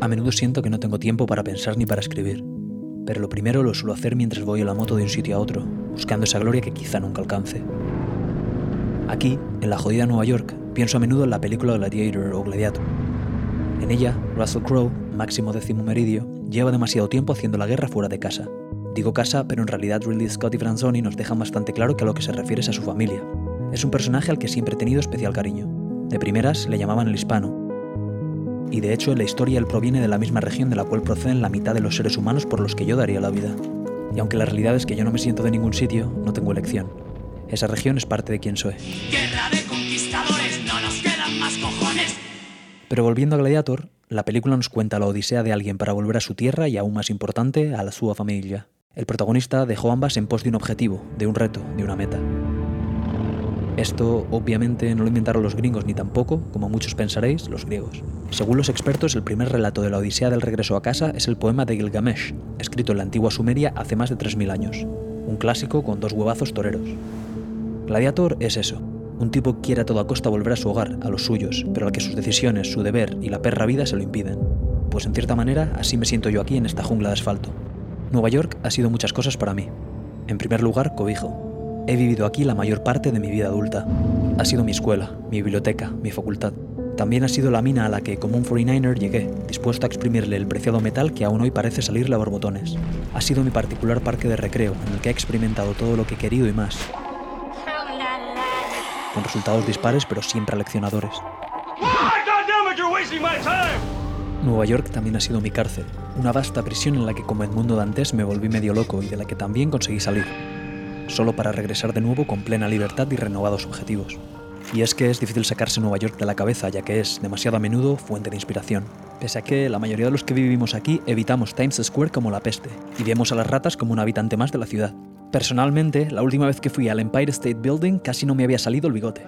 A menudo siento que no tengo tiempo para pensar ni para escribir, pero lo primero lo suelo hacer mientras voy en la moto de un sitio a otro, buscando esa gloria que quizá nunca alcance. Aquí, en la jodida Nueva York, pienso a menudo en la película Gladiator o Gladiator. En ella, Russell Crowe, máximo décimo meridio, lleva demasiado tiempo haciendo la guerra fuera de casa. Digo casa, pero en realidad Ridley Scott y Franzoni nos dejan bastante claro que a lo que se refiere es a su familia. Es un personaje al que siempre he tenido especial cariño. De primeras le llamaban el hispano, y de hecho en la historia él proviene de la misma región de la cual proceden la mitad de los seres humanos por los que yo daría la vida. Y aunque la realidad es que yo no me siento de ningún sitio, no tengo elección. Esa región es parte de quien soy. Guerra de conquistadores, no nos quedan más cojones. Pero volviendo a Gladiator, la película nos cuenta la odisea de alguien para volver a su tierra y aún más importante, a la su familia. El protagonista dejó ambas en pos de un objetivo, de un reto, de una meta. Esto obviamente no lo inventaron los gringos ni tampoco, como muchos pensaréis, los griegos. Según los expertos, el primer relato de la Odisea del regreso a casa es el poema de Gilgamesh, escrito en la antigua Sumeria hace más de 3.000 años. Un clásico con dos huevazos toreros. Gladiator es eso. Un tipo que quiere a toda costa volver a su hogar, a los suyos, pero al que sus decisiones, su deber y la perra vida se lo impiden. Pues en cierta manera, así me siento yo aquí en esta jungla de asfalto. Nueva York ha sido muchas cosas para mí. En primer lugar, cobijo. He vivido aquí la mayor parte de mi vida adulta. Ha sido mi escuela, mi biblioteca, mi facultad. También ha sido la mina a la que, como un 49er, llegué, dispuesto a exprimirle el preciado metal que aún hoy parece salirle a borbotones. Ha sido mi particular parque de recreo, en el que he experimentado todo lo que he querido y más. Con resultados dispares, pero siempre aleccionadores. Nueva York también ha sido mi cárcel, una vasta prisión en la que como Edmundo Dantes me volví medio loco y de la que también conseguí salir solo para regresar de nuevo con plena libertad y renovados objetivos. Y es que es difícil sacarse Nueva York de la cabeza, ya que es, demasiado a menudo, fuente de inspiración. Pese a que la mayoría de los que vivimos aquí evitamos Times Square como la peste, y vemos a las ratas como un habitante más de la ciudad. Personalmente, la última vez que fui al Empire State Building casi no me había salido el bigote.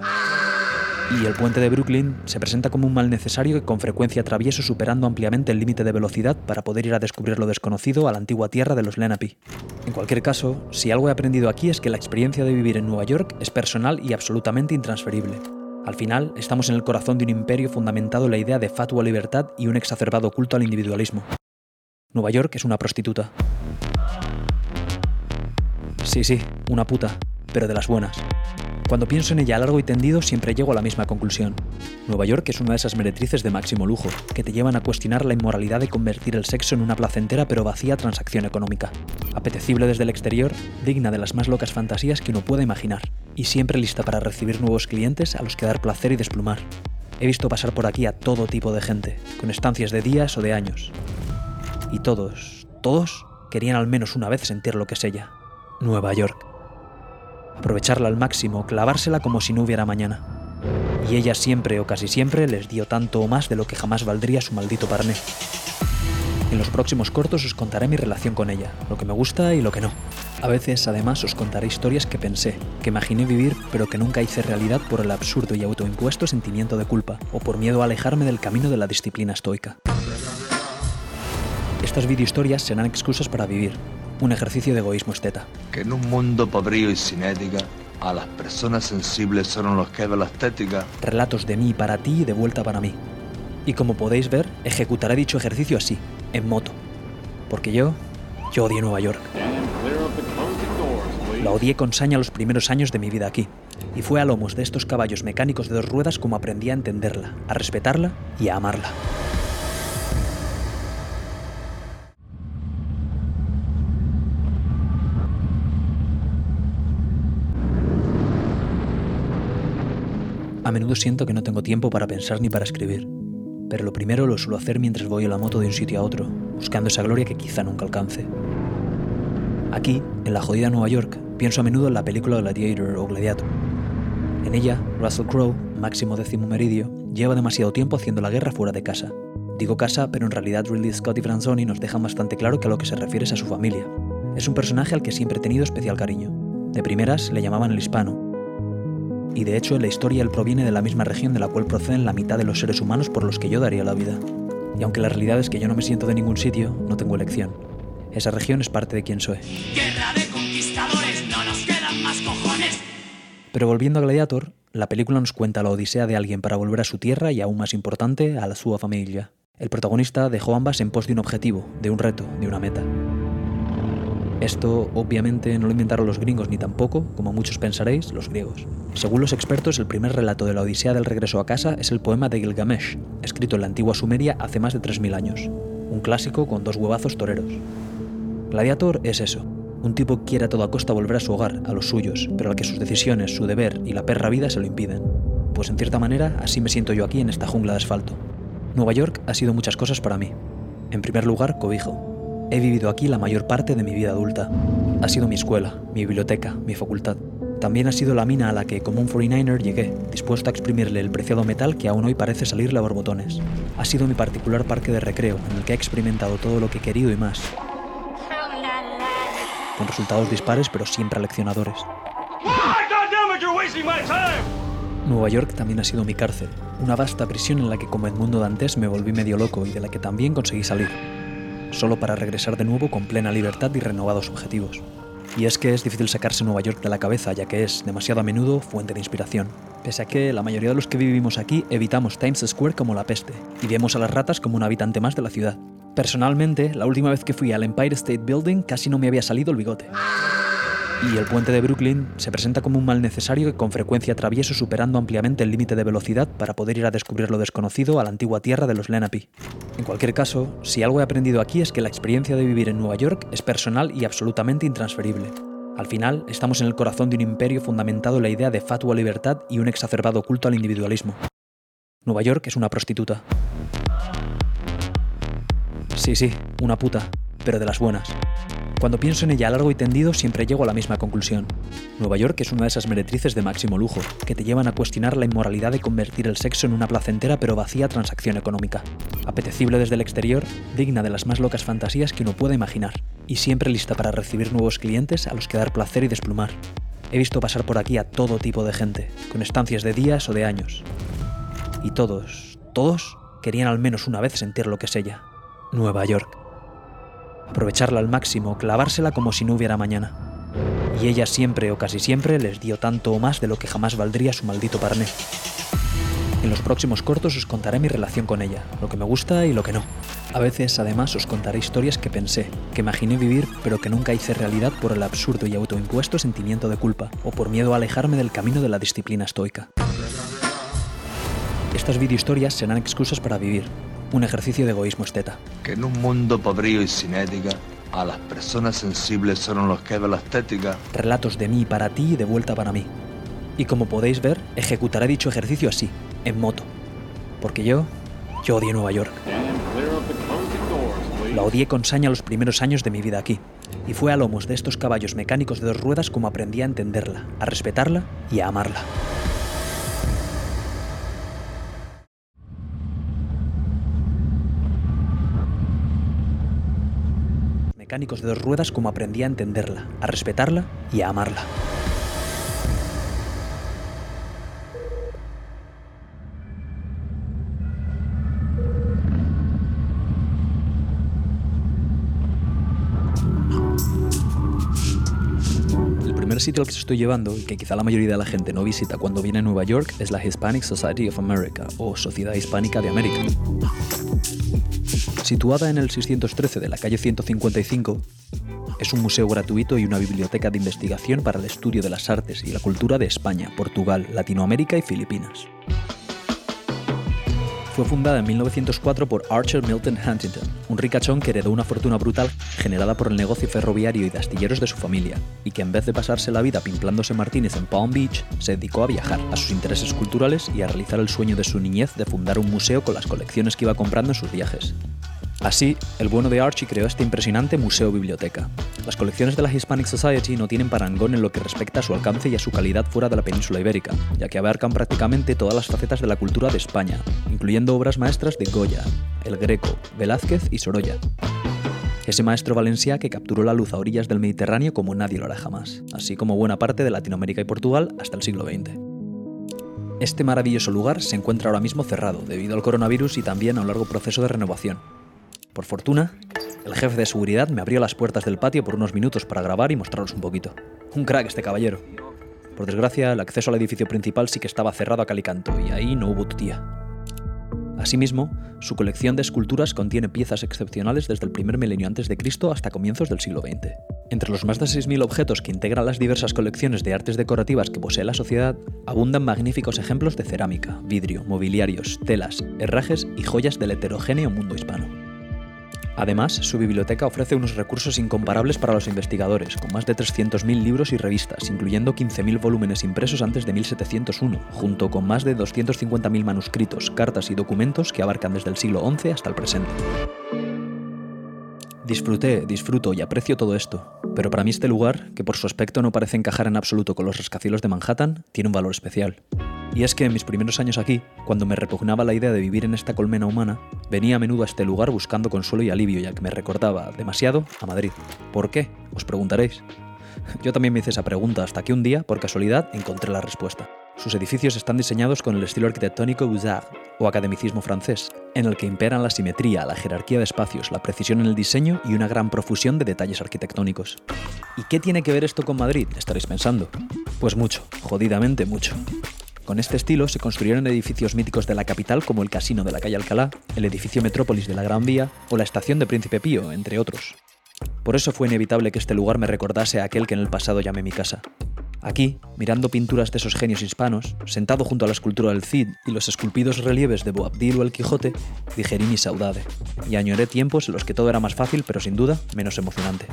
Y el puente de Brooklyn se presenta como un mal necesario que con frecuencia atravieso superando ampliamente el límite de velocidad para poder ir a descubrir lo desconocido a la antigua tierra de los Lenape. En cualquier caso, si algo he aprendido aquí es que la experiencia de vivir en Nueva York es personal y absolutamente intransferible. Al final, estamos en el corazón de un imperio fundamentado en la idea de fatua libertad y un exacerbado culto al individualismo. Nueva York es una prostituta. Sí, sí, una puta, pero de las buenas. Cuando pienso en ella largo y tendido siempre llego a la misma conclusión. Nueva York es una de esas meretrices de máximo lujo, que te llevan a cuestionar la inmoralidad de convertir el sexo en una placentera pero vacía transacción económica. Apetecible desde el exterior, digna de las más locas fantasías que uno pueda imaginar, y siempre lista para recibir nuevos clientes a los que dar placer y desplumar. He visto pasar por aquí a todo tipo de gente, con estancias de días o de años. Y todos, todos, querían al menos una vez sentir lo que es ella. Nueva York aprovecharla al máximo, clavársela como si no hubiera mañana. Y ella siempre o casi siempre les dio tanto o más de lo que jamás valdría su maldito parné. En los próximos cortos os contaré mi relación con ella, lo que me gusta y lo que no. A veces, además, os contaré historias que pensé, que imaginé vivir, pero que nunca hice realidad por el absurdo y autoimpuesto sentimiento de culpa, o por miedo a alejarme del camino de la disciplina estoica. Estas videohistorias serán excusas para vivir, un ejercicio de egoísmo esteta. Que en un mundo pobrío y sin ética, a las personas sensibles son los que ven la estética. Relatos de mí para ti y de vuelta para mí. Y como podéis ver, ejecutaré dicho ejercicio así, en moto. Porque yo, yo odié Nueva York. La odié con saña los primeros años de mi vida aquí. Y fue a lomos de estos caballos mecánicos de dos ruedas como aprendí a entenderla, a respetarla y a amarla. A menudo siento que no tengo tiempo para pensar ni para escribir, pero lo primero lo suelo hacer mientras voy en la moto de un sitio a otro, buscando esa gloria que quizá nunca alcance. Aquí, en la jodida Nueva York, pienso a menudo en la película Gladiator o Gladiator. En ella, Russell Crowe, máximo décimo meridio, lleva demasiado tiempo haciendo la guerra fuera de casa. Digo casa, pero en realidad Ridley Scott y Franzoni nos dejan bastante claro que a lo que se refiere es a su familia. Es un personaje al que siempre he tenido especial cariño. De primeras le llamaban el hispano, y de hecho en la historia él proviene de la misma región de la cual proceden la mitad de los seres humanos por los que yo daría la vida. Y aunque la realidad es que yo no me siento de ningún sitio, no tengo elección. Esa región es parte de quien soy. Guerra de conquistadores, no nos quedan más cojones. Pero volviendo a Gladiator, la película nos cuenta la odisea de alguien para volver a su tierra y aún más importante, a la sua familia. El protagonista dejó ambas en pos de un objetivo, de un reto, de una meta. Esto obviamente no lo inventaron los gringos ni tampoco, como muchos pensaréis, los griegos. Según los expertos, el primer relato de la Odisea del regreso a casa es el poema de Gilgamesh, escrito en la antigua Sumeria hace más de 3.000 años. Un clásico con dos huevazos toreros. Gladiator es eso, un tipo que quiere a toda costa volver a su hogar, a los suyos, pero al que sus decisiones, su deber y la perra vida se lo impiden. Pues en cierta manera, así me siento yo aquí en esta jungla de asfalto. Nueva York ha sido muchas cosas para mí. En primer lugar, cobijo. He vivido aquí la mayor parte de mi vida adulta. Ha sido mi escuela, mi biblioteca, mi facultad. También ha sido la mina a la que, como un 49er, llegué, dispuesto a exprimirle el preciado metal que aún hoy parece salirle a borbotones. Ha sido mi particular parque de recreo, en el que he experimentado todo lo que he querido y más. Con resultados dispares, pero siempre aleccionadores. Nueva York también ha sido mi cárcel, una vasta prisión en la que como Edmundo Dantes me volví medio loco y de la que también conseguí salir solo para regresar de nuevo con plena libertad y renovados objetivos. Y es que es difícil sacarse Nueva York de la cabeza, ya que es, demasiado a menudo, fuente de inspiración. Pese a que la mayoría de los que vivimos aquí evitamos Times Square como la peste, y vemos a las ratas como un habitante más de la ciudad. Personalmente, la última vez que fui al Empire State Building casi no me había salido el bigote y el puente de Brooklyn se presenta como un mal necesario que con frecuencia atravieso superando ampliamente el límite de velocidad para poder ir a descubrir lo desconocido a la antigua tierra de los Lenape. En cualquier caso, si algo he aprendido aquí es que la experiencia de vivir en Nueva York es personal y absolutamente intransferible. Al final, estamos en el corazón de un imperio fundamentado en la idea de fatua libertad y un exacerbado culto al individualismo. Nueva York es una prostituta. Sí, sí, una puta, pero de las buenas. Cuando pienso en ella a largo y tendido siempre llego a la misma conclusión. Nueva York es una de esas meretrices de máximo lujo, que te llevan a cuestionar la inmoralidad de convertir el sexo en una placentera pero vacía transacción económica. Apetecible desde el exterior, digna de las más locas fantasías que uno pueda imaginar, y siempre lista para recibir nuevos clientes a los que dar placer y desplumar. He visto pasar por aquí a todo tipo de gente, con estancias de días o de años. Y todos, todos, querían al menos una vez sentir lo que es ella. Nueva York aprovecharla al máximo, clavársela como si no hubiera mañana. Y ella siempre o casi siempre les dio tanto o más de lo que jamás valdría su maldito parné. En los próximos cortos os contaré mi relación con ella, lo que me gusta y lo que no. A veces, además, os contaré historias que pensé, que imaginé vivir, pero que nunca hice realidad por el absurdo y autoimpuesto sentimiento de culpa, o por miedo a alejarme del camino de la disciplina estoica. Estas videohistorias serán excusas para vivir, un ejercicio de egoísmo esteta. Que en un mundo pobrío y sin ética, a las personas sensibles son los que ven la estética. Relatos de mí para ti y de vuelta para mí. Y como podéis ver, ejecutaré dicho ejercicio así, en moto. Porque yo, yo odié Nueva York. La odié con saña los primeros años de mi vida aquí. Y fue a lomos de estos caballos mecánicos de dos ruedas como aprendí a entenderla, a respetarla y a amarla. Mecánicos de dos ruedas como aprendí a entenderla, a respetarla y a amarla. El primer sitio al que estoy llevando y que quizá la mayoría de la gente no visita cuando viene a Nueva York es la Hispanic Society of America o Sociedad Hispánica de América. Situada en el 613 de la calle 155, es un museo gratuito y una biblioteca de investigación para el estudio de las artes y la cultura de España, Portugal, Latinoamérica y Filipinas. Fue fundada en 1904 por Archer Milton Huntington, un ricachón que heredó una fortuna brutal generada por el negocio ferroviario y de astilleros de su familia, y que en vez de pasarse la vida pimplándose Martínez en Palm Beach, se dedicó a viajar, a sus intereses culturales y a realizar el sueño de su niñez de fundar un museo con las colecciones que iba comprando en sus viajes. Así, el bueno de Archie creó este impresionante museo-biblioteca. Las colecciones de la Hispanic Society no tienen parangón en lo que respecta a su alcance y a su calidad fuera de la península ibérica, ya que abarcan prácticamente todas las facetas de la cultura de España, incluyendo obras maestras de Goya, El Greco, Velázquez y Sorolla. Ese maestro valenciá que capturó la luz a orillas del Mediterráneo como nadie lo hará jamás, así como buena parte de Latinoamérica y Portugal hasta el siglo XX. Este maravilloso lugar se encuentra ahora mismo cerrado debido al coronavirus y también a un largo proceso de renovación, por fortuna, el jefe de seguridad me abrió las puertas del patio por unos minutos para grabar y mostraros un poquito. Un crack este caballero. Por desgracia, el acceso al edificio principal sí que estaba cerrado a calicanto y ahí no hubo tutía. Asimismo, su colección de esculturas contiene piezas excepcionales desde el primer milenio antes de Cristo hasta comienzos del siglo XX. Entre los más de 6.000 objetos que integran las diversas colecciones de artes decorativas que posee la sociedad, abundan magníficos ejemplos de cerámica, vidrio, mobiliarios, telas, herrajes y joyas del heterogéneo mundo hispano. Además, su biblioteca ofrece unos recursos incomparables para los investigadores, con más de 300.000 libros y revistas, incluyendo 15.000 volúmenes impresos antes de 1701, junto con más de 250.000 manuscritos, cartas y documentos que abarcan desde el siglo XI hasta el presente. Disfruté, disfruto y aprecio todo esto, pero para mí este lugar, que por su aspecto no parece encajar en absoluto con los rascacielos de Manhattan, tiene un valor especial. Y es que en mis primeros años aquí, cuando me repugnaba la idea de vivir en esta colmena humana, venía a menudo a este lugar buscando consuelo y alivio, ya que me recordaba demasiado a Madrid. ¿Por qué? Os preguntaréis. Yo también me hice esa pregunta hasta que un día, por casualidad, encontré la respuesta. Sus edificios están diseñados con el estilo arquitectónico Beaux-Arts, o academicismo francés, en el que imperan la simetría, la jerarquía de espacios, la precisión en el diseño y una gran profusión de detalles arquitectónicos. ¿Y qué tiene que ver esto con Madrid? Estaréis pensando. Pues mucho, jodidamente mucho. Con este estilo se construyeron edificios míticos de la capital como el Casino de la calle Alcalá, el edificio Metrópolis de la Gran Vía o la estación de Príncipe Pío, entre otros. Por eso fue inevitable que este lugar me recordase a aquel que en el pasado llamé mi casa. Aquí, mirando pinturas de esos genios hispanos, sentado junto a la escultura del Cid y los esculpidos relieves de Boabdil o el Quijote, digerí mi saudade y añoré tiempos en los que todo era más fácil, pero sin duda menos emocionante.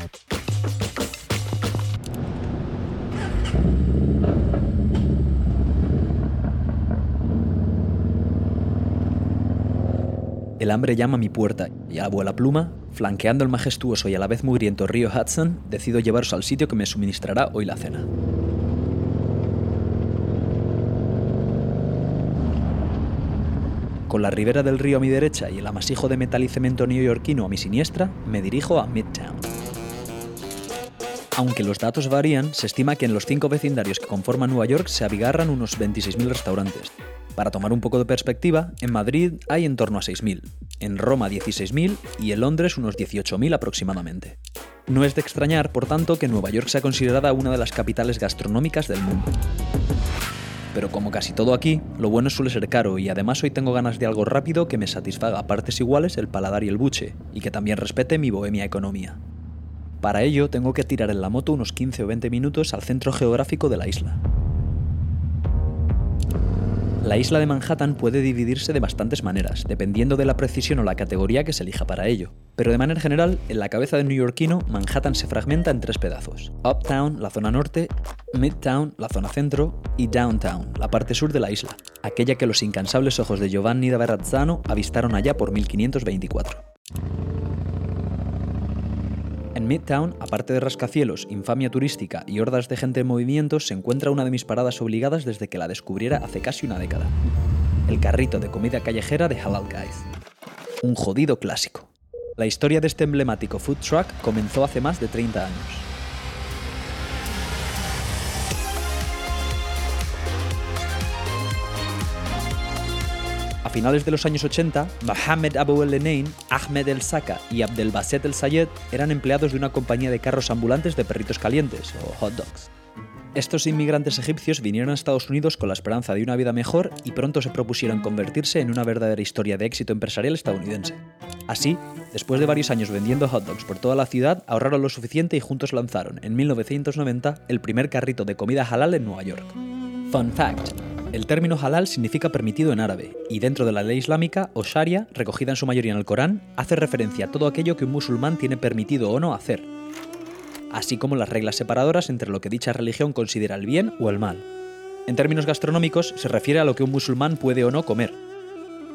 El hambre llama a mi puerta y a abuela pluma, flanqueando el majestuoso y a la vez mugriento río Hudson, decido llevaros al sitio que me suministrará hoy la cena. Con la ribera del río a mi derecha y el amasijo de metal y cemento neoyorquino a mi siniestra, me dirijo a Midtown. Aunque los datos varían, se estima que en los cinco vecindarios que conforman Nueva York se abigarran unos 26.000 restaurantes. Para tomar un poco de perspectiva, en Madrid hay en torno a 6.000, en Roma 16.000 y en Londres unos 18.000 aproximadamente. No es de extrañar, por tanto, que Nueva York sea considerada una de las capitales gastronómicas del mundo pero como casi todo aquí, lo bueno suele ser caro y además hoy tengo ganas de algo rápido que me satisfaga a partes iguales el paladar y el buche, y que también respete mi bohemia economía. Para ello tengo que tirar en la moto unos 15 o 20 minutos al centro geográfico de la isla. La isla de Manhattan puede dividirse de bastantes maneras, dependiendo de la precisión o la categoría que se elija para ello. Pero de manera general, en la cabeza del neoyorquino, Manhattan se fragmenta en tres pedazos. Uptown, la zona norte, Midtown, la zona centro, y Downtown, la parte sur de la isla, aquella que los incansables ojos de Giovanni da Verrazzano avistaron allá por 1524. En Midtown, aparte de rascacielos, infamia turística y hordas de gente en movimiento, se encuentra una de mis paradas obligadas desde que la descubriera hace casi una década. El carrito de comida callejera de Halal Guys. Un jodido clásico. La historia de este emblemático food truck comenzó hace más de 30 años. Finales de los años 80, Mohamed Abu el-Enain, Ahmed el-Saka y Abdelbaset el-Sayed eran empleados de una compañía de carros ambulantes de perritos calientes, o hot dogs. Estos inmigrantes egipcios vinieron a Estados Unidos con la esperanza de una vida mejor y pronto se propusieron convertirse en una verdadera historia de éxito empresarial estadounidense. Así, después de varios años vendiendo hot dogs por toda la ciudad, ahorraron lo suficiente y juntos lanzaron, en 1990, el primer carrito de comida halal en Nueva York. Fun fact, el término halal significa permitido en árabe, y dentro de la ley islámica, o sharia, recogida en su mayoría en el Corán, hace referencia a todo aquello que un musulmán tiene permitido o no hacer, así como las reglas separadoras entre lo que dicha religión considera el bien o el mal. En términos gastronómicos, se refiere a lo que un musulmán puede o no comer,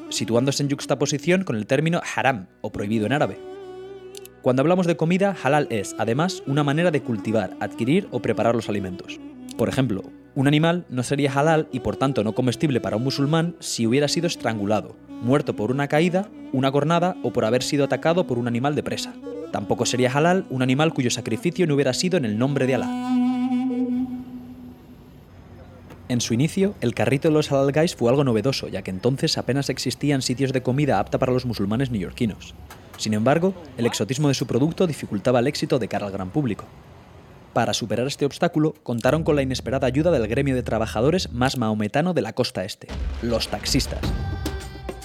situándose en juxtaposición con el término haram, o prohibido en árabe. Cuando hablamos de comida, halal es, además, una manera de cultivar, adquirir o preparar los alimentos. Por ejemplo, un animal no sería halal y por tanto no comestible para un musulmán si hubiera sido estrangulado, muerto por una caída, una cornada o por haber sido atacado por un animal de presa. Tampoco sería halal un animal cuyo sacrificio no hubiera sido en el nombre de Alá. En su inicio, el carrito de los halal fue algo novedoso, ya que entonces apenas existían sitios de comida apta para los musulmanes neoyorquinos. Sin embargo, el exotismo de su producto dificultaba el éxito de cara al gran público. Para superar este obstáculo, contaron con la inesperada ayuda del gremio de trabajadores más maometano de la costa este, los taxistas.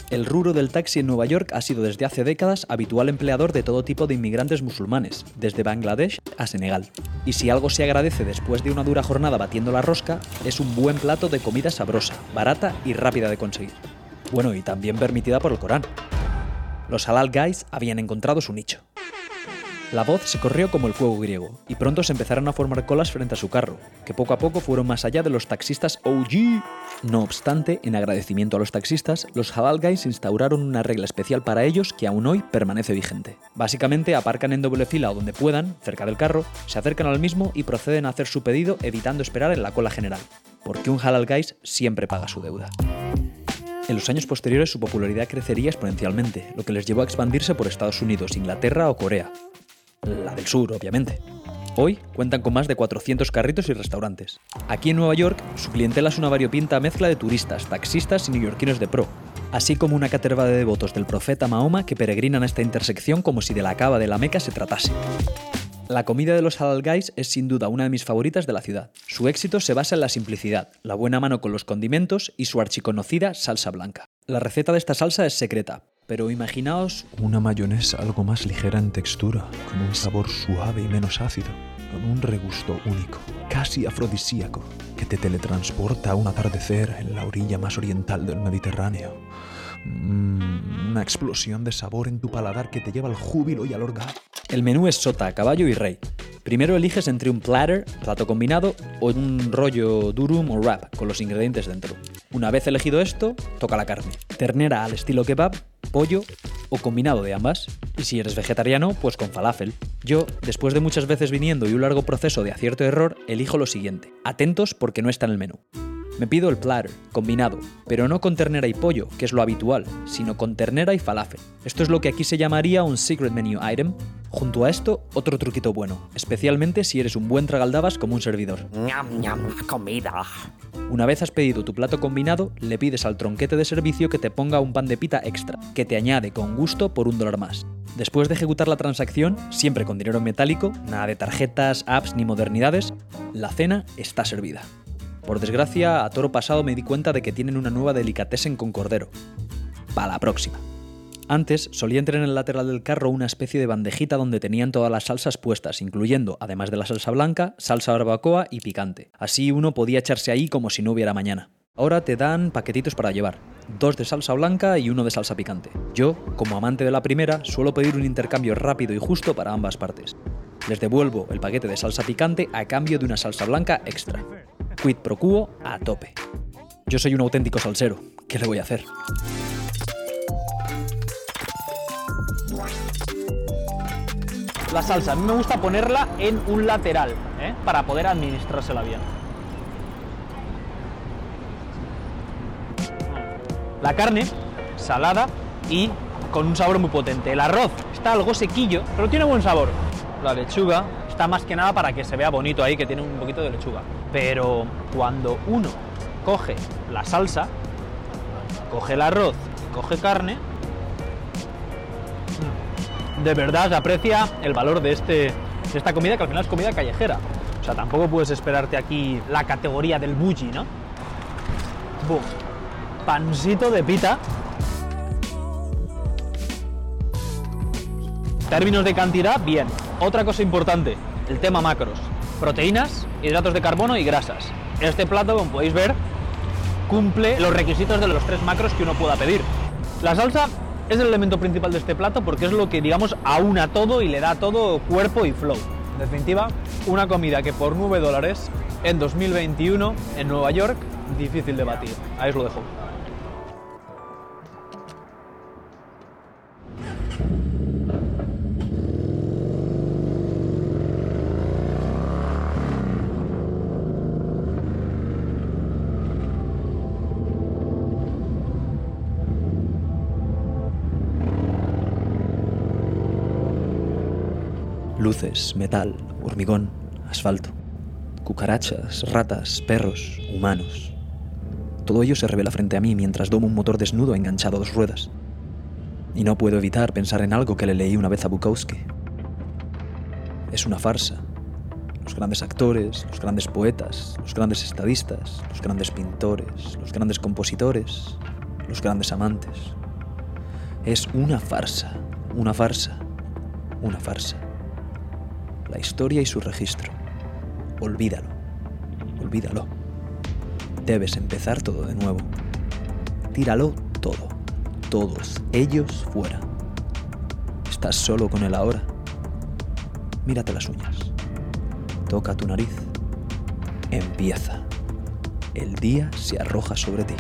El ruro del taxi en Nueva York ha sido desde hace décadas habitual empleador de todo tipo de inmigrantes musulmanes, desde Bangladesh a Senegal. Y si algo se agradece después de una dura jornada batiendo la rosca, es un buen plato de comida sabrosa, barata y rápida de conseguir. Bueno, y también permitida por el Corán. Los halal guys habían encontrado su nicho. La voz se corrió como el fuego griego, y pronto se empezaron a formar colas frente a su carro, que poco a poco fueron más allá de los taxistas OG. No obstante, en agradecimiento a los taxistas, los Halal Guys instauraron una regla especial para ellos que aún hoy permanece vigente. Básicamente aparcan en doble fila o donde puedan, cerca del carro, se acercan al mismo y proceden a hacer su pedido evitando esperar en la cola general, porque un Halal Guys siempre paga su deuda. En los años posteriores su popularidad crecería exponencialmente, lo que les llevó a expandirse por Estados Unidos, Inglaterra o Corea, la del sur, obviamente. Hoy cuentan con más de 400 carritos y restaurantes. Aquí en Nueva York, su clientela es una variopinta mezcla de turistas, taxistas y neoyorquinos de pro, así como una caterva de devotos del profeta Mahoma que peregrinan a esta intersección como si de la cava de la Meca se tratase. La comida de los Halal Guys es sin duda una de mis favoritas de la ciudad. Su éxito se basa en la simplicidad, la buena mano con los condimentos y su archiconocida salsa blanca. La receta de esta salsa es secreta, pero imaginaos Una mayonesa algo más ligera en textura, con un sabor suave y menos ácido, con un regusto único, casi afrodisíaco, que te teletransporta a un atardecer en la orilla más oriental del Mediterráneo. Mm, una explosión de sabor en tu paladar que te lleva al júbilo y al orgasmo. El menú es sota, caballo y rey. Primero eliges entre un platter, plato combinado, o un rollo durum o wrap, con los ingredientes dentro. Una vez elegido esto, toca la carne. Ternera al estilo kebab, pollo o combinado de ambas. Y si eres vegetariano, pues con falafel. Yo, después de muchas veces viniendo y un largo proceso de acierto y error, elijo lo siguiente. Atentos porque no está en el menú. Me pido el platter, combinado, pero no con ternera y pollo, que es lo habitual, sino con ternera y falafel. Esto es lo que aquí se llamaría un secret menu item. Junto a esto, otro truquito bueno, especialmente si eres un buen tragaldabas como un servidor. Ñam, ñam, comida. Una vez has pedido tu plato combinado, le pides al tronquete de servicio que te ponga un pan de pita extra, que te añade con gusto por un dólar más. Después de ejecutar la transacción, siempre con dinero en metálico, nada de tarjetas, apps ni modernidades, la cena está servida. Por desgracia, a toro pasado me di cuenta de que tienen una nueva delicatessen con cordero. Para la próxima. Antes solía entrar en el lateral del carro una especie de bandejita donde tenían todas las salsas puestas, incluyendo, además de la salsa blanca, salsa barbacoa y picante. Así uno podía echarse ahí como si no hubiera mañana. Ahora te dan paquetitos para llevar, dos de salsa blanca y uno de salsa picante. Yo, como amante de la primera, suelo pedir un intercambio rápido y justo para ambas partes. Les devuelvo el paquete de salsa picante a cambio de una salsa blanca extra. Quid pro quo a tope. Yo soy un auténtico salsero, ¿qué le voy a hacer? La salsa, a mí me gusta ponerla en un lateral, ¿eh? para poder administrársela bien. La carne, salada y con un sabor muy potente. El arroz está algo sequillo, pero tiene buen sabor. La lechuga está más que nada para que se vea bonito ahí, que tiene un poquito de lechuga. Pero cuando uno coge la salsa, coge el arroz, coge carne, de verdad se aprecia el valor de, este, de esta comida, que al final es comida callejera. O sea, tampoco puedes esperarte aquí la categoría del bulli, ¿no? Bum. Pancito de pita. Términos de cantidad, bien. Otra cosa importante, el tema macros. Proteínas, hidratos de carbono y grasas. Este plato, como podéis ver, cumple los requisitos de los tres macros que uno pueda pedir. La salsa es el elemento principal de este plato porque es lo que, digamos, aúna todo y le da todo cuerpo y flow. En definitiva, una comida que por 9 dólares en 2021 en Nueva York, difícil de batir. Ahí os lo dejo. Luces, metal, hormigón, asfalto, cucarachas, ratas, perros, humanos. Todo ello se revela frente a mí mientras domo un motor desnudo enganchado a dos ruedas. Y no puedo evitar pensar en algo que le leí una vez a Bukowski. Es una farsa. Los grandes actores, los grandes poetas, los grandes estadistas, los grandes pintores, los grandes compositores, los grandes amantes, Es una farsa, una farsa, una farsa. La historia y su registro. Olvídalo, olvídalo. Debes empezar todo de nuevo. Tíralo todo, todos ellos fuera. Estás solo con él ahora. Mírate las uñas. Toca tu nariz. Empieza. El día se arroja sobre ti.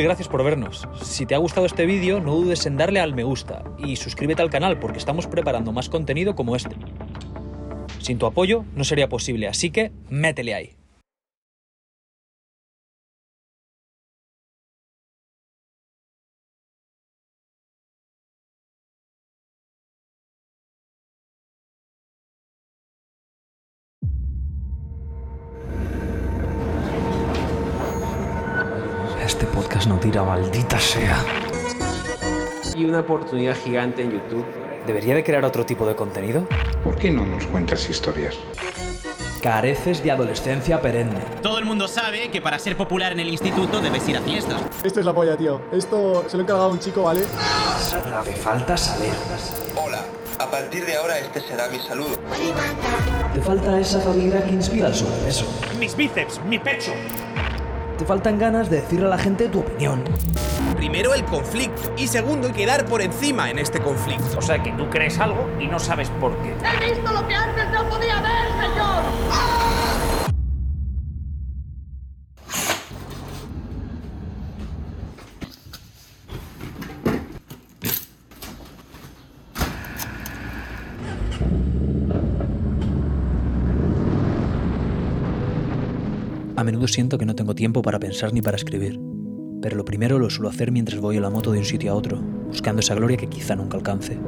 Gracias por vernos. Si te ha gustado este vídeo, no dudes en darle al me gusta y suscríbete al canal porque estamos preparando más contenido como este. Sin tu apoyo no sería posible, así que métele ahí. Maldita sea. Y una oportunidad gigante en YouTube. ¿Debería de crear otro tipo de contenido? ¿Por qué no nos cuentas historias? Careces de adolescencia perenne. Todo el mundo sabe que para ser popular en el instituto debes ir a fiestas. Esto es la polla, tío. Esto se lo he encargado a un chico, ¿vale? Que falta saber. Hola, a partir de ahora este será mi saludo. Te falta esa familia que inspira el sobrepeso. Mis bíceps, mi pecho. Te faltan ganas de decirle a la gente tu opinión. Primero el conflicto y segundo el quedar por encima en este conflicto. O sea que tú crees algo y no sabes por qué. ¡He visto lo que antes no podía ver, señor! A siento que no tengo tiempo para pensar ni para escribir, pero lo primero lo suelo hacer mientras voy en la moto de un sitio a otro, buscando esa gloria que quizá nunca alcance.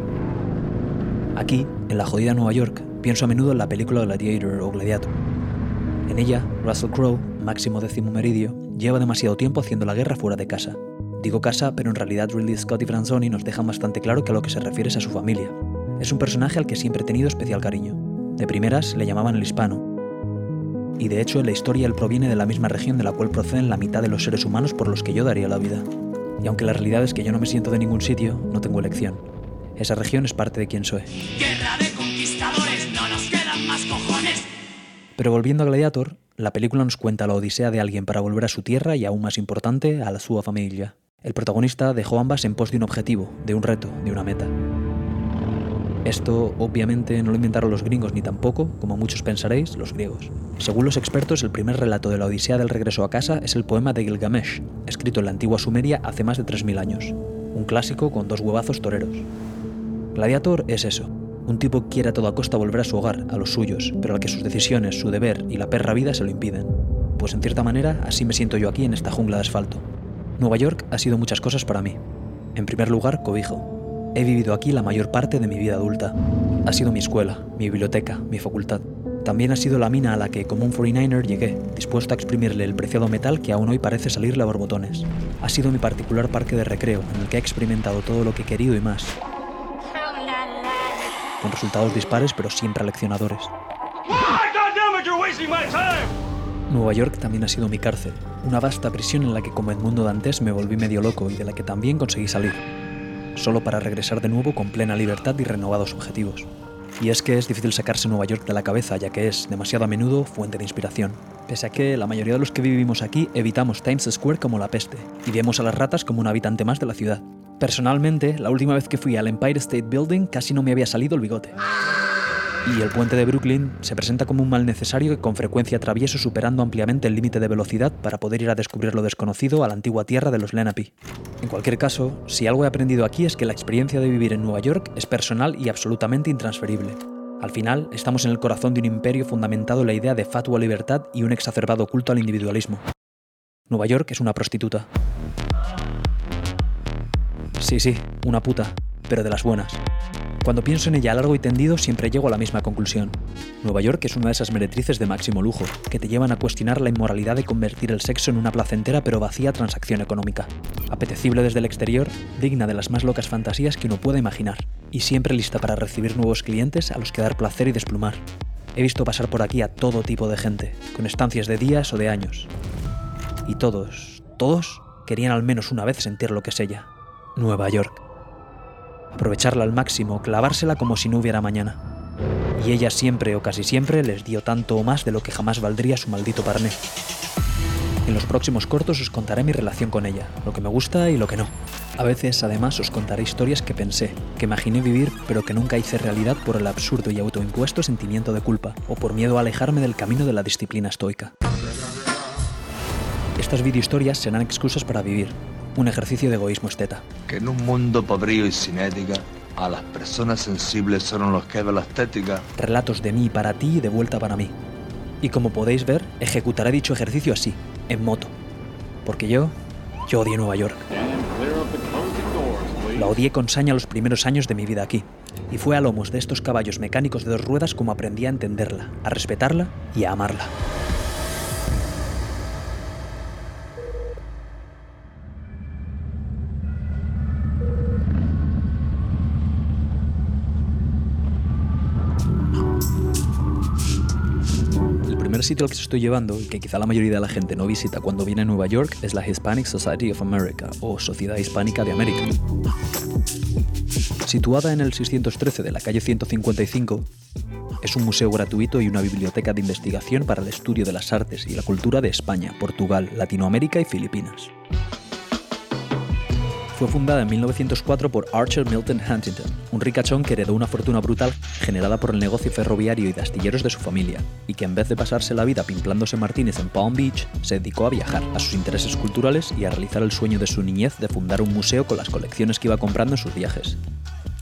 Aquí, en la jodida Nueva York, pienso a menudo en la película Gladiator o Gladiator. En ella, Russell Crowe, máximo décimo meridio, lleva demasiado tiempo haciendo la guerra fuera de casa. Digo casa, pero en realidad Ridley Scott y Franzoni nos dejan bastante claro que a lo que se refiere es a su familia. Es un personaje al que siempre he tenido especial cariño. De primeras le llamaban el hispano, y de hecho en la historia él proviene de la misma región de la cual proceden la mitad de los seres humanos por los que yo daría la vida. Y aunque la realidad es que yo no me siento de ningún sitio, no tengo elección. Esa región es parte de quien soy. Guerra de conquistadores, no nos quedan más cojones. Pero volviendo a Gladiator, la película nos cuenta la odisea de alguien para volver a su tierra y aún más importante, a la su familia. El protagonista dejó ambas en pos de un objetivo, de un reto, de una meta. Esto obviamente no lo inventaron los gringos ni tampoco, como muchos pensaréis, los griegos. Según los expertos, el primer relato de la Odisea del regreso a casa es el poema de Gilgamesh, escrito en la antigua Sumeria hace más de 3.000 años. Un clásico con dos huevazos toreros. Gladiator es eso, un tipo que quiere a toda costa volver a su hogar, a los suyos, pero al que sus decisiones, su deber y la perra vida se lo impiden. Pues en cierta manera, así me siento yo aquí en esta jungla de asfalto. Nueva York ha sido muchas cosas para mí. En primer lugar, cobijo. He vivido aquí la mayor parte de mi vida adulta. Ha sido mi escuela, mi biblioteca, mi facultad. También ha sido la mina a la que, como un 49er, llegué, dispuesto a exprimirle el preciado metal que aún hoy parece salirle a borbotones. Ha sido mi particular parque de recreo, en el que he experimentado todo lo que he querido y más. Con resultados dispares, pero siempre aleccionadores. Nueva York también ha sido mi cárcel, una vasta prisión en la que como Edmundo Dantes me volví medio loco y de la que también conseguí salir, solo para regresar de nuevo con plena libertad y renovados objetivos. Y es que es difícil sacarse Nueva York de la cabeza, ya que es, demasiado a menudo, fuente de inspiración. Pese a que la mayoría de los que vivimos aquí evitamos Times Square como la peste, y vemos a las ratas como un habitante más de la ciudad. Personalmente, la última vez que fui al Empire State Building casi no me había salido el bigote. Y el puente de Brooklyn se presenta como un mal necesario que con frecuencia atravieso superando ampliamente el límite de velocidad para poder ir a descubrir lo desconocido a la antigua tierra de los Lenape. En cualquier caso, si algo he aprendido aquí es que la experiencia de vivir en Nueva York es personal y absolutamente intransferible. Al final, estamos en el corazón de un imperio fundamentado en la idea de fatua libertad y un exacerbado culto al individualismo. Nueva York es una prostituta. Sí, sí, una puta, pero de las buenas. Cuando pienso en ella largo y tendido siempre llego a la misma conclusión. Nueva York es una de esas meretrices de máximo lujo, que te llevan a cuestionar la inmoralidad de convertir el sexo en una placentera pero vacía transacción económica. Apetecible desde el exterior, digna de las más locas fantasías que uno pueda imaginar, y siempre lista para recibir nuevos clientes a los que dar placer y desplumar. He visto pasar por aquí a todo tipo de gente, con estancias de días o de años. Y todos, todos querían al menos una vez sentir lo que es ella, Nueva York. Aprovecharla al máximo, clavársela como si no hubiera mañana. Y ella siempre o casi siempre les dio tanto o más de lo que jamás valdría su maldito parné. En los próximos cortos os contaré mi relación con ella, lo que me gusta y lo que no. A veces, además, os contaré historias que pensé, que imaginé vivir, pero que nunca hice realidad por el absurdo y autoimpuesto sentimiento de culpa, o por miedo a alejarme del camino de la disciplina estoica. Estas videohistorias serán excusas para vivir, un ejercicio de egoísmo esteta. Que en un mundo pobrío y sin ética, a las personas sensibles son los que ven la estética. Relatos de mí para ti y de vuelta para mí. Y como podéis ver, ejecutaré dicho ejercicio así, en moto. Porque yo, yo odié Nueva York. La odié con saña los primeros años de mi vida aquí. Y fue a lomos de estos caballos mecánicos de dos ruedas como aprendí a entenderla, a respetarla y a amarla. Sitio al que estoy llevando, y que quizá la mayoría de la gente no visita cuando viene a Nueva York, es la Hispanic Society of America, o Sociedad Hispánica de América. Situada en el 613 de la calle 155, es un museo gratuito y una biblioteca de investigación para el estudio de las artes y la cultura de España, Portugal, Latinoamérica y Filipinas. Fue fundada en 1904 por Archer Milton Huntington, un ricachón que heredó una fortuna brutal generada por el negocio ferroviario y de astilleros de su familia, y que en vez de pasarse la vida pimplándose Martínez en Palm Beach, se dedicó a viajar, a sus intereses culturales y a realizar el sueño de su niñez de fundar un museo con las colecciones que iba comprando en sus viajes.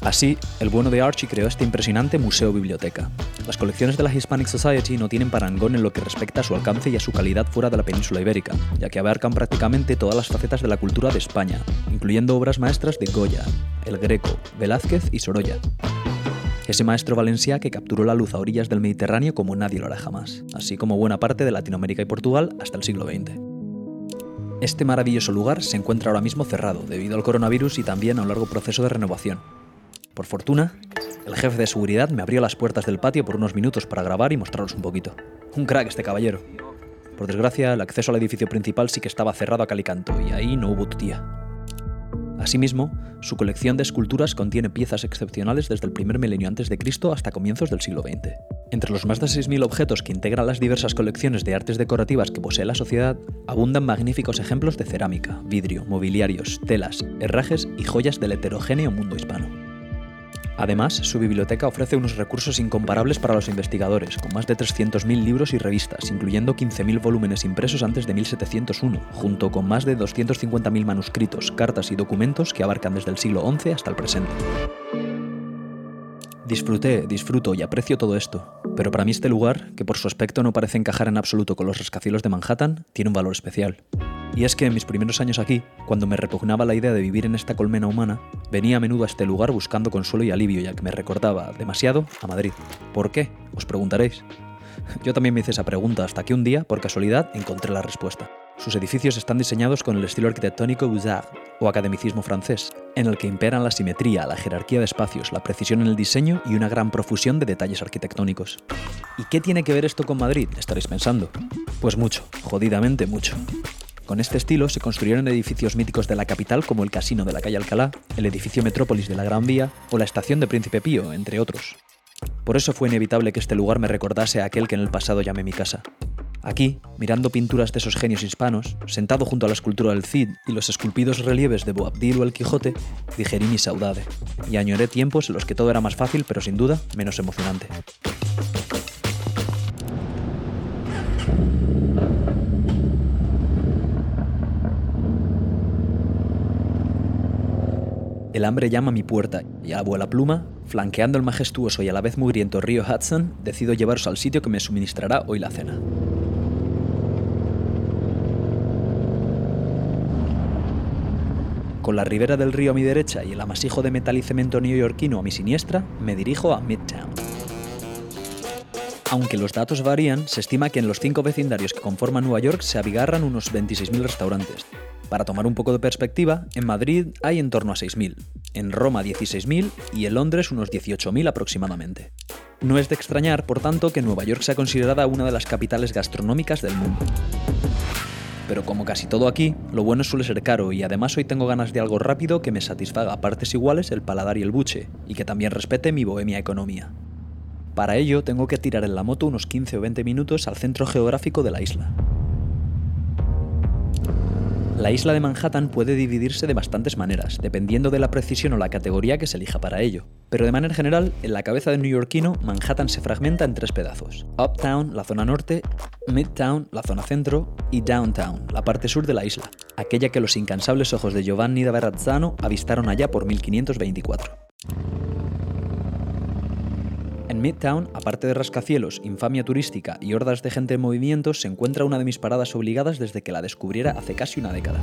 Así, el bueno de Archie creó este impresionante museo-biblioteca. Las colecciones de la Hispanic Society no tienen parangón en lo que respecta a su alcance y a su calidad fuera de la península ibérica, ya que abarcan prácticamente todas las facetas de la cultura de España, incluyendo obras maestras de Goya, El Greco, Velázquez y Sorolla. Ese maestro valencià que capturó la luz a orillas del Mediterráneo como nadie lo hará jamás, así como buena parte de Latinoamérica y Portugal hasta el siglo XX. Este maravilloso lugar se encuentra ahora mismo cerrado debido al coronavirus y también a un largo proceso de renovación, por fortuna, el jefe de seguridad me abrió las puertas del patio por unos minutos para grabar y mostraros un poquito. Un crack este caballero. Por desgracia, el acceso al edificio principal sí que estaba cerrado a calicanto y ahí no hubo tutía. Asimismo, su colección de esculturas contiene piezas excepcionales desde el primer milenio antes de Cristo hasta comienzos del siglo XX. Entre los más de 6.000 objetos que integran las diversas colecciones de artes decorativas que posee la sociedad, abundan magníficos ejemplos de cerámica, vidrio, mobiliarios, telas, herrajes y joyas del heterogéneo mundo hispano. Además, su biblioteca ofrece unos recursos incomparables para los investigadores, con más de 300.000 libros y revistas, incluyendo 15.000 volúmenes impresos antes de 1701, junto con más de 250.000 manuscritos, cartas y documentos que abarcan desde el siglo XI hasta el presente. Disfruté, disfruto y aprecio todo esto, pero para mí este lugar, que por su aspecto no parece encajar en absoluto con los rascacielos de Manhattan, tiene un valor especial. Y es que en mis primeros años aquí, cuando me repugnaba la idea de vivir en esta colmena humana, venía a menudo a este lugar buscando consuelo y alivio, ya que me recordaba demasiado a Madrid. ¿Por qué? Os preguntaréis. Yo también me hice esa pregunta hasta que un día, por casualidad, encontré la respuesta. Sus edificios están diseñados con el estilo arquitectónico Beaux-Arts, o academicismo francés, en el que imperan la simetría, la jerarquía de espacios, la precisión en el diseño y una gran profusión de detalles arquitectónicos. ¿Y qué tiene que ver esto con Madrid? Estaréis pensando. Pues mucho, jodidamente mucho. Con este estilo se construyeron edificios míticos de la capital como el Casino de la calle Alcalá, el edificio Metrópolis de la Gran Vía o la estación de Príncipe Pío, entre otros. Por eso fue inevitable que este lugar me recordase a aquel que en el pasado llamé mi casa. Aquí, mirando pinturas de esos genios hispanos, sentado junto a la escultura del Cid y los esculpidos relieves de Boabdil o el Quijote, digerí mi saudade y añoré tiempos en los que todo era más fácil, pero sin duda menos emocionante. El hambre llama a mi puerta y a la pluma, flanqueando el majestuoso y a la vez mugriento río Hudson, decido llevaros al sitio que me suministrará hoy la cena. Con la ribera del río a mi derecha y el amasijo de metal y cemento neoyorquino a mi siniestra, me dirijo a Midtown. Aunque los datos varían, se estima que en los cinco vecindarios que conforman Nueva York se abigarran unos 26.000 restaurantes. Para tomar un poco de perspectiva, en Madrid hay en torno a 6.000, en Roma 16.000 y en Londres unos 18.000 aproximadamente. No es de extrañar, por tanto, que Nueva York sea considerada una de las capitales gastronómicas del mundo. Pero como casi todo aquí, lo bueno suele ser caro y además hoy tengo ganas de algo rápido que me satisfaga a partes iguales el paladar y el buche, y que también respete mi bohemia economía. Para ello tengo que tirar en la moto unos 15 o 20 minutos al centro geográfico de la isla. La isla de Manhattan puede dividirse de bastantes maneras, dependiendo de la precisión o la categoría que se elija para ello. Pero de manera general, en la cabeza del neoyorquino, Manhattan se fragmenta en tres pedazos. Uptown, la zona norte, Midtown, la zona centro, y Downtown, la parte sur de la isla, aquella que los incansables ojos de Giovanni da Verrazzano avistaron allá por 1524. En Midtown, aparte de rascacielos, infamia turística y hordas de gente en movimiento, se encuentra una de mis paradas obligadas desde que la descubriera hace casi una década.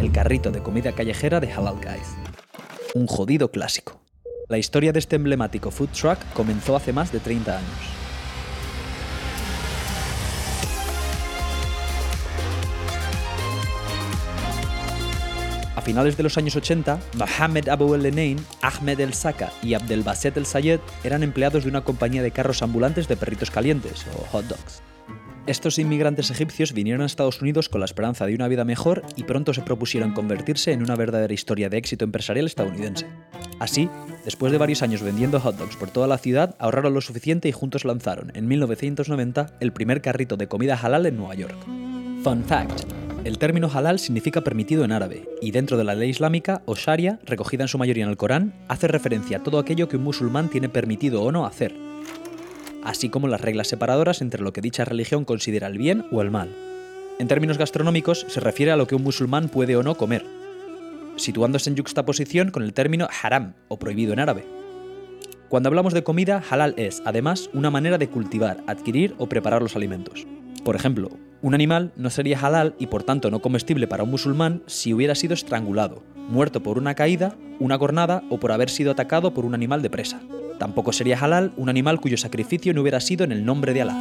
El carrito de comida callejera de Halal Guys. Un jodido clásico. La historia de este emblemático food truck comenzó hace más de 30 años. A finales de los años 80, Mohammed Abu el-Enain, Ahmed el-Saka y Abdelbaset el-Sayed eran empleados de una compañía de carros ambulantes de perritos calientes, o hot dogs. Estos inmigrantes egipcios vinieron a Estados Unidos con la esperanza de una vida mejor y pronto se propusieron convertirse en una verdadera historia de éxito empresarial estadounidense. Así, después de varios años vendiendo hot dogs por toda la ciudad, ahorraron lo suficiente y juntos lanzaron, en 1990, el primer carrito de comida halal en Nueva York. Fun fact, el término halal significa permitido en árabe, y dentro de la ley islámica, o sharia, recogida en su mayoría en el Corán, hace referencia a todo aquello que un musulmán tiene permitido o no hacer, así como las reglas separadoras entre lo que dicha religión considera el bien o el mal. En términos gastronómicos, se refiere a lo que un musulmán puede o no comer, situándose en yuxtaposición con el término haram, o prohibido en árabe. Cuando hablamos de comida, halal es, además, una manera de cultivar, adquirir o preparar los alimentos. Por ejemplo, un animal no sería halal y por tanto no comestible para un musulmán si hubiera sido estrangulado, muerto por una caída, una cornada o por haber sido atacado por un animal de presa. Tampoco sería halal un animal cuyo sacrificio no hubiera sido en el nombre de Alá.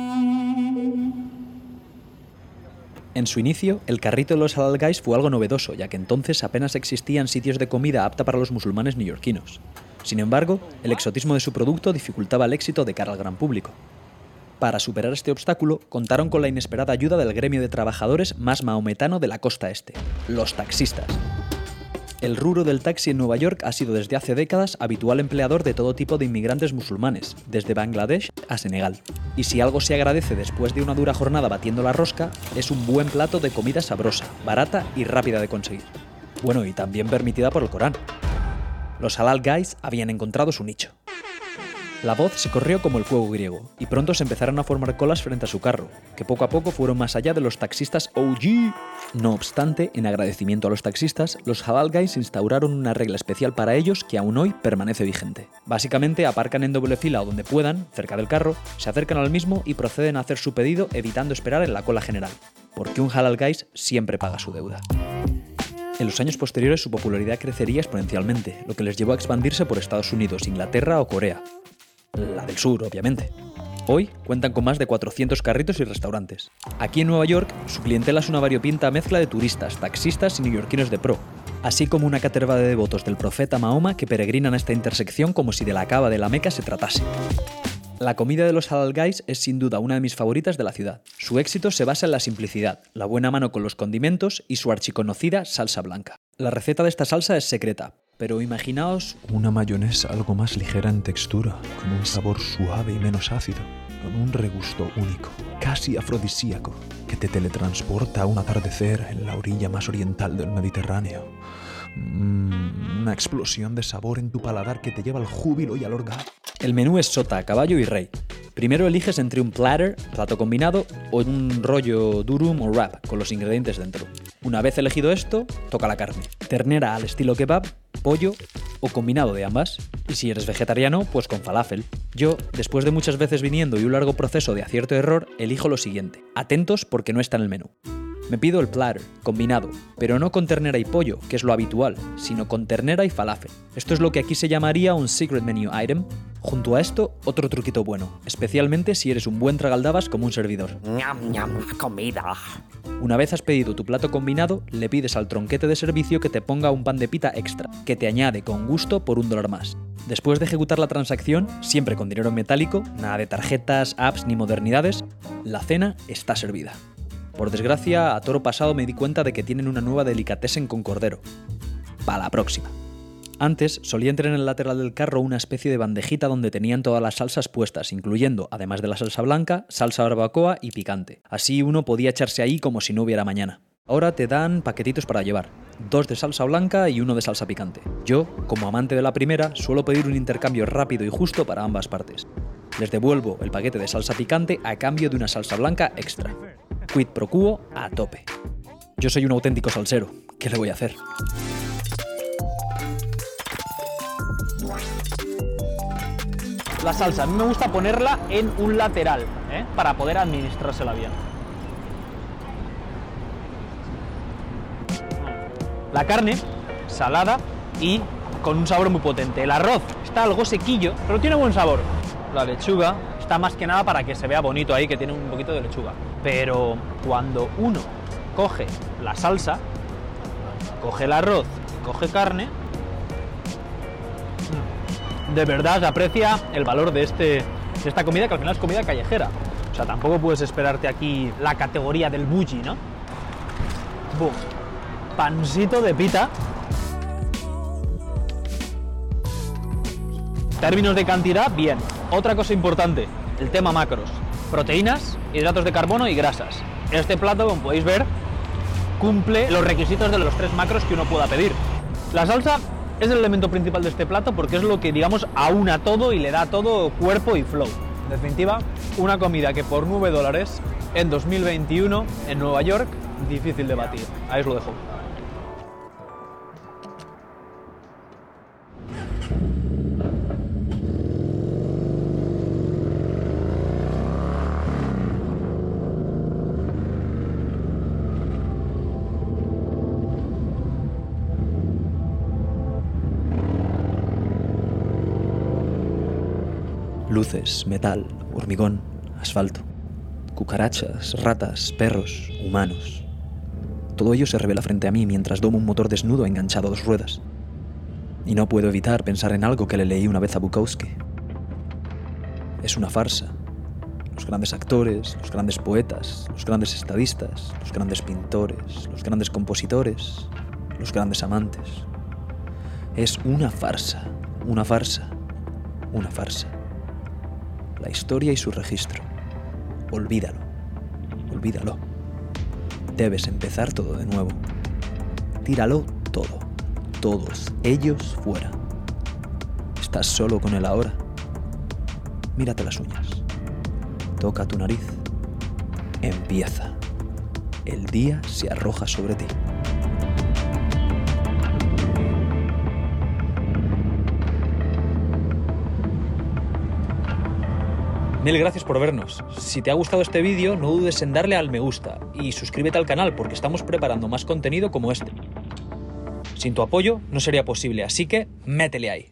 En su inicio, el carrito de los halal fue algo novedoso, ya que entonces apenas existían sitios de comida apta para los musulmanes neoyorquinos. Sin embargo, el exotismo de su producto dificultaba el éxito de cara al gran público. Para superar este obstáculo, contaron con la inesperada ayuda del gremio de trabajadores más maometano de la costa este, los taxistas. El rubro del taxi en Nueva York ha sido desde hace décadas habitual empleador de todo tipo de inmigrantes musulmanes, desde Bangladesh a Senegal. Y si algo se agradece después de una dura jornada batiendo la rosca, es un buen plato de comida sabrosa, barata y rápida de conseguir. Bueno, y también permitida por el Corán. Los halal guys habían encontrado su nicho. La voz se corrió como el fuego griego, y pronto se empezaron a formar colas frente a su carro, que poco a poco fueron más allá de los taxistas OG. No obstante, en agradecimiento a los taxistas, los Halal Guys instauraron una regla especial para ellos que aún hoy permanece vigente. Básicamente aparcan en doble fila o donde puedan, cerca del carro, se acercan al mismo y proceden a hacer su pedido evitando esperar en la cola general, porque un Halal Guys siempre paga su deuda. En los años posteriores su popularidad crecería exponencialmente, lo que les llevó a expandirse por Estados Unidos, Inglaterra o Corea, la del sur, obviamente. Hoy cuentan con más de 400 carritos y restaurantes. Aquí en Nueva York, su clientela es una variopinta mezcla de turistas, taxistas y neoyorquinos de pro, así como una caterva de devotos del profeta Mahoma que peregrinan a esta intersección como si de la cava de la Meca se tratase. La comida de los Halal Guys es sin duda una de mis favoritas de la ciudad. Su éxito se basa en la simplicidad, la buena mano con los condimentos y su archiconocida salsa blanca. La receta de esta salsa es secreta, pero imaginaos una mayonesa algo más ligera en textura, con un sabor suave y menos ácido, con un regusto único, casi afrodisíaco, que te teletransporta a un atardecer en la orilla más oriental del Mediterráneo. Mm, una explosión de sabor en tu paladar que te lleva al júbilo y al orgasmo. El menú es sota, caballo y rey. Primero eliges entre un platter, plato combinado, o un rollo durum o wrap con los ingredientes dentro. Una vez elegido esto, toca la carne. Ternera al estilo kebab, pollo o combinado de ambas. Y si eres vegetariano, pues con falafel. Yo, después de muchas veces viniendo y un largo proceso de acierto y error, elijo lo siguiente. Atentos porque no está en el menú. Me pido el platter, combinado, pero no con ternera y pollo, que es lo habitual, sino con ternera y falafel. Esto es lo que aquí se llamaría un secret menu item. Junto a esto, otro truquito bueno, especialmente si eres un buen tragaldabas como un servidor. Ñam, ñam, comida. Una vez has pedido tu plato combinado, le pides al tronquete de servicio que te ponga un pan de pita extra, que te añade con gusto por un dólar más. Después de ejecutar la transacción, siempre con dinero en metálico, nada de tarjetas, apps ni modernidades, la cena está servida. Por desgracia, a toro pasado me di cuenta de que tienen una nueva delicatessen con cordero. Para la próxima. Antes solía entrar en el lateral del carro una especie de bandejita donde tenían todas las salsas puestas, incluyendo, además de la salsa blanca, salsa barbacoa y picante. Así uno podía echarse ahí como si no hubiera mañana. Ahora te dan paquetitos para llevar, dos de salsa blanca y uno de salsa picante. Yo, como amante de la primera, suelo pedir un intercambio rápido y justo para ambas partes. Les devuelvo el paquete de salsa picante a cambio de una salsa blanca extra. Quid pro quo a tope. Yo soy un auténtico salsero, ¿qué le voy a hacer? La salsa, a mí me gusta ponerla en un lateral, ¿eh? para poder administrársela bien. La carne, salada y con un sabor muy potente. El arroz está algo sequillo, pero tiene buen sabor. La lechuga está más que nada para que se vea bonito ahí, que tiene un poquito de lechuga. Pero cuando uno coge la salsa, coge el arroz, coge carne, de verdad aprecia el valor de, este, de esta comida, que al final es comida callejera. O sea, tampoco puedes esperarte aquí la categoría del bulli, ¿no? Bum. Pancito de pita. Términos de cantidad, bien. Otra cosa importante, el tema macros. Proteínas, hidratos de carbono y grasas. Este plato, como podéis ver, cumple los requisitos de los tres macros que uno pueda pedir. La salsa es el elemento principal de este plato porque es lo que, digamos, aúna todo y le da todo cuerpo y flow. En definitiva, una comida que por 9 dólares en 2021 en Nueva York, difícil de batir. Ahí os lo dejo. Metal, hormigón, asfalto, cucarachas, ratas, perros, humanos. Todo ello se revela frente a mí mientras domo un motor desnudo enganchado a dos ruedas. Y no puedo evitar pensar en algo que le leí una vez a Bukowski. Es una farsa. Los grandes actores, los grandes poetas, los grandes estadistas, los grandes pintores, los grandes compositores, los grandes amantes. Es una farsa, una farsa, una farsa la historia y su registro. Olvídalo, olvídalo. Debes empezar todo de nuevo. Tíralo todo, todos ellos fuera. Estás solo con él ahora. Mírate las uñas. Toca tu nariz. Empieza. El día se arroja sobre ti. Mil gracias por vernos. Si te ha gustado este vídeo, no dudes en darle al me gusta y suscríbete al canal porque estamos preparando más contenido como este. Sin tu apoyo no sería posible, así que métele ahí.